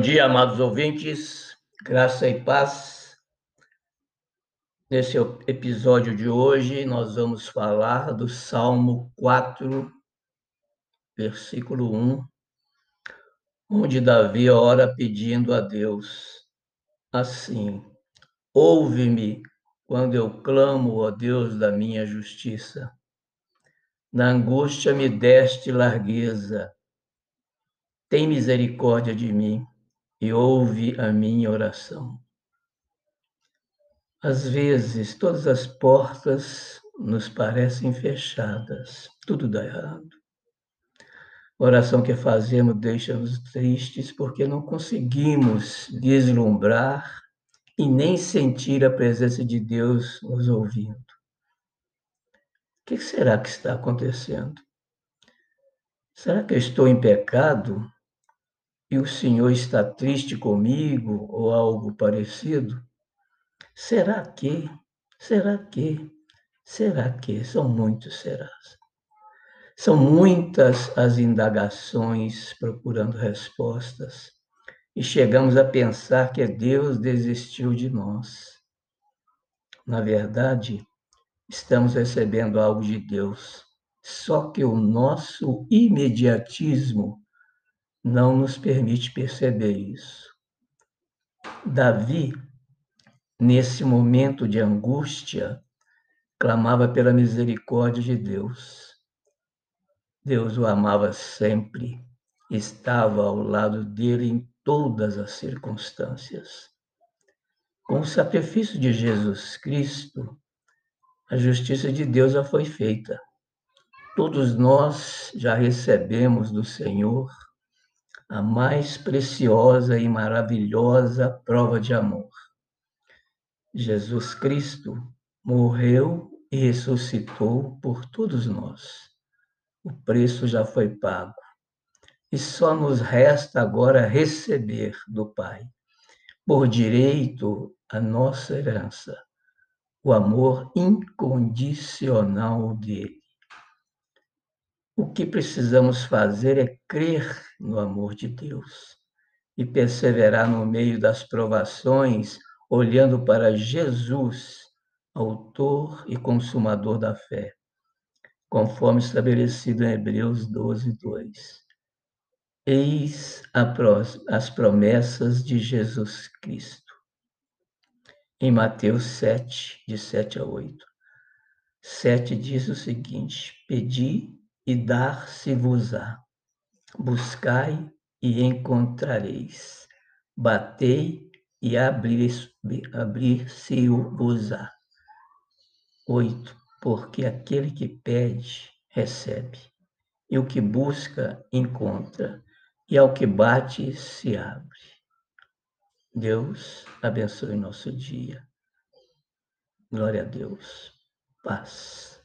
dia, amados ouvintes, graça e paz. Nesse episódio de hoje, nós vamos falar do Salmo 4, versículo 1, onde Davi ora pedindo a Deus assim: Ouve-me quando eu clamo, ó Deus da minha justiça. Na angústia me deste largueza. Tem misericórdia de mim e ouve a minha oração. Às vezes, todas as portas nos parecem fechadas, tudo dá errado. A oração que fazemos deixa-nos tristes porque não conseguimos vislumbrar e nem sentir a presença de Deus nos ouvindo. O que será que está acontecendo? Será que eu estou em pecado e o Senhor está triste comigo ou algo parecido? Será que? Será que? Será que? São muitos serás. São muitas as indagações procurando respostas e chegamos a pensar que Deus desistiu de nós. Na verdade, estamos recebendo algo de Deus, só que o nosso imediatismo não nos permite perceber isso. Davi, nesse momento de angústia, clamava pela misericórdia de Deus. Deus o amava sempre, estava ao lado dele em todas as circunstâncias. Com o sacrifício de Jesus Cristo, a justiça de Deus já foi feita. Todos nós já recebemos do Senhor a mais preciosa e maravilhosa prova de amor. Jesus Cristo morreu e ressuscitou por todos nós. O preço já foi pago. E só nos resta agora receber do Pai, por direito, a nossa herança, o amor incondicional dele. O que precisamos fazer é crer no amor de Deus e perseverar no meio das provações, olhando para Jesus, autor e consumador da fé, conforme estabelecido em Hebreus 12, 2. Eis as promessas de Jesus Cristo. Em Mateus 7, de 7 a 8. 7 diz o seguinte: Pedi e dar-se-vos-á. Buscai e encontrareis. Batei e abrir-se-vos-á. Oito. Porque aquele que pede, recebe. E o que busca, encontra. E ao que bate, se abre. Deus abençoe nosso dia. Glória a Deus. Paz.